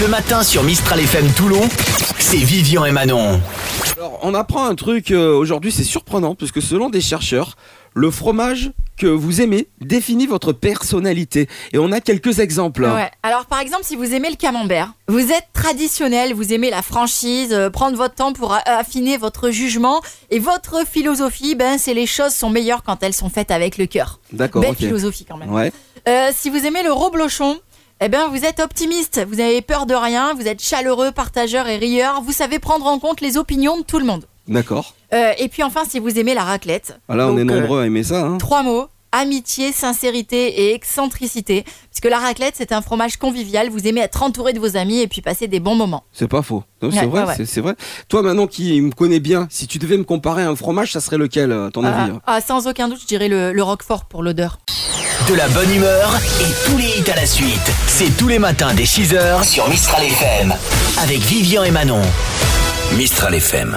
Le matin sur Mistral FM Toulon, c'est Vivian et Manon. Alors, on apprend un truc euh, aujourd'hui, c'est surprenant, parce que selon des chercheurs, le fromage que vous aimez définit votre personnalité. Et on a quelques exemples. Ouais. Alors par exemple, si vous aimez le camembert, vous êtes traditionnel, vous aimez la franchise, euh, prendre votre temps pour affiner votre jugement et votre philosophie, ben c'est les choses sont meilleures quand elles sont faites avec le cœur. D'accord, Belle philosophie quand même. Ouais. Euh, si vous aimez le reblochon, eh ben vous êtes optimiste, vous avez peur de rien, vous êtes chaleureux, partageur et rieur, vous savez prendre en compte les opinions de tout le monde. D'accord. Euh, et puis enfin, si vous aimez la raclette, Ah, Là, on donc, est euh, nombreux à aimer ça. hein. Trois mots. Amitié, sincérité et excentricité. Puisque la raclette, c'est un fromage convivial. Vous aimez être entouré de vos amis et puis passer des bons moments. C'est pas faux. C'est Ouais, vrai, ouais, c'est- vrai. Toi, maintenant qui me connais bien, si tu devais me comparer à un fromage, ça serait lequel, à ton avis? hein Ah, ah, sans aucun doute, je dirais le, le roquefort pour l'odeur. De la bonne humeur et tous les hits à la suite. C'est tous les matins dès 6h sur Mistral FM. Avec Vivian et Manon. Mistral FM.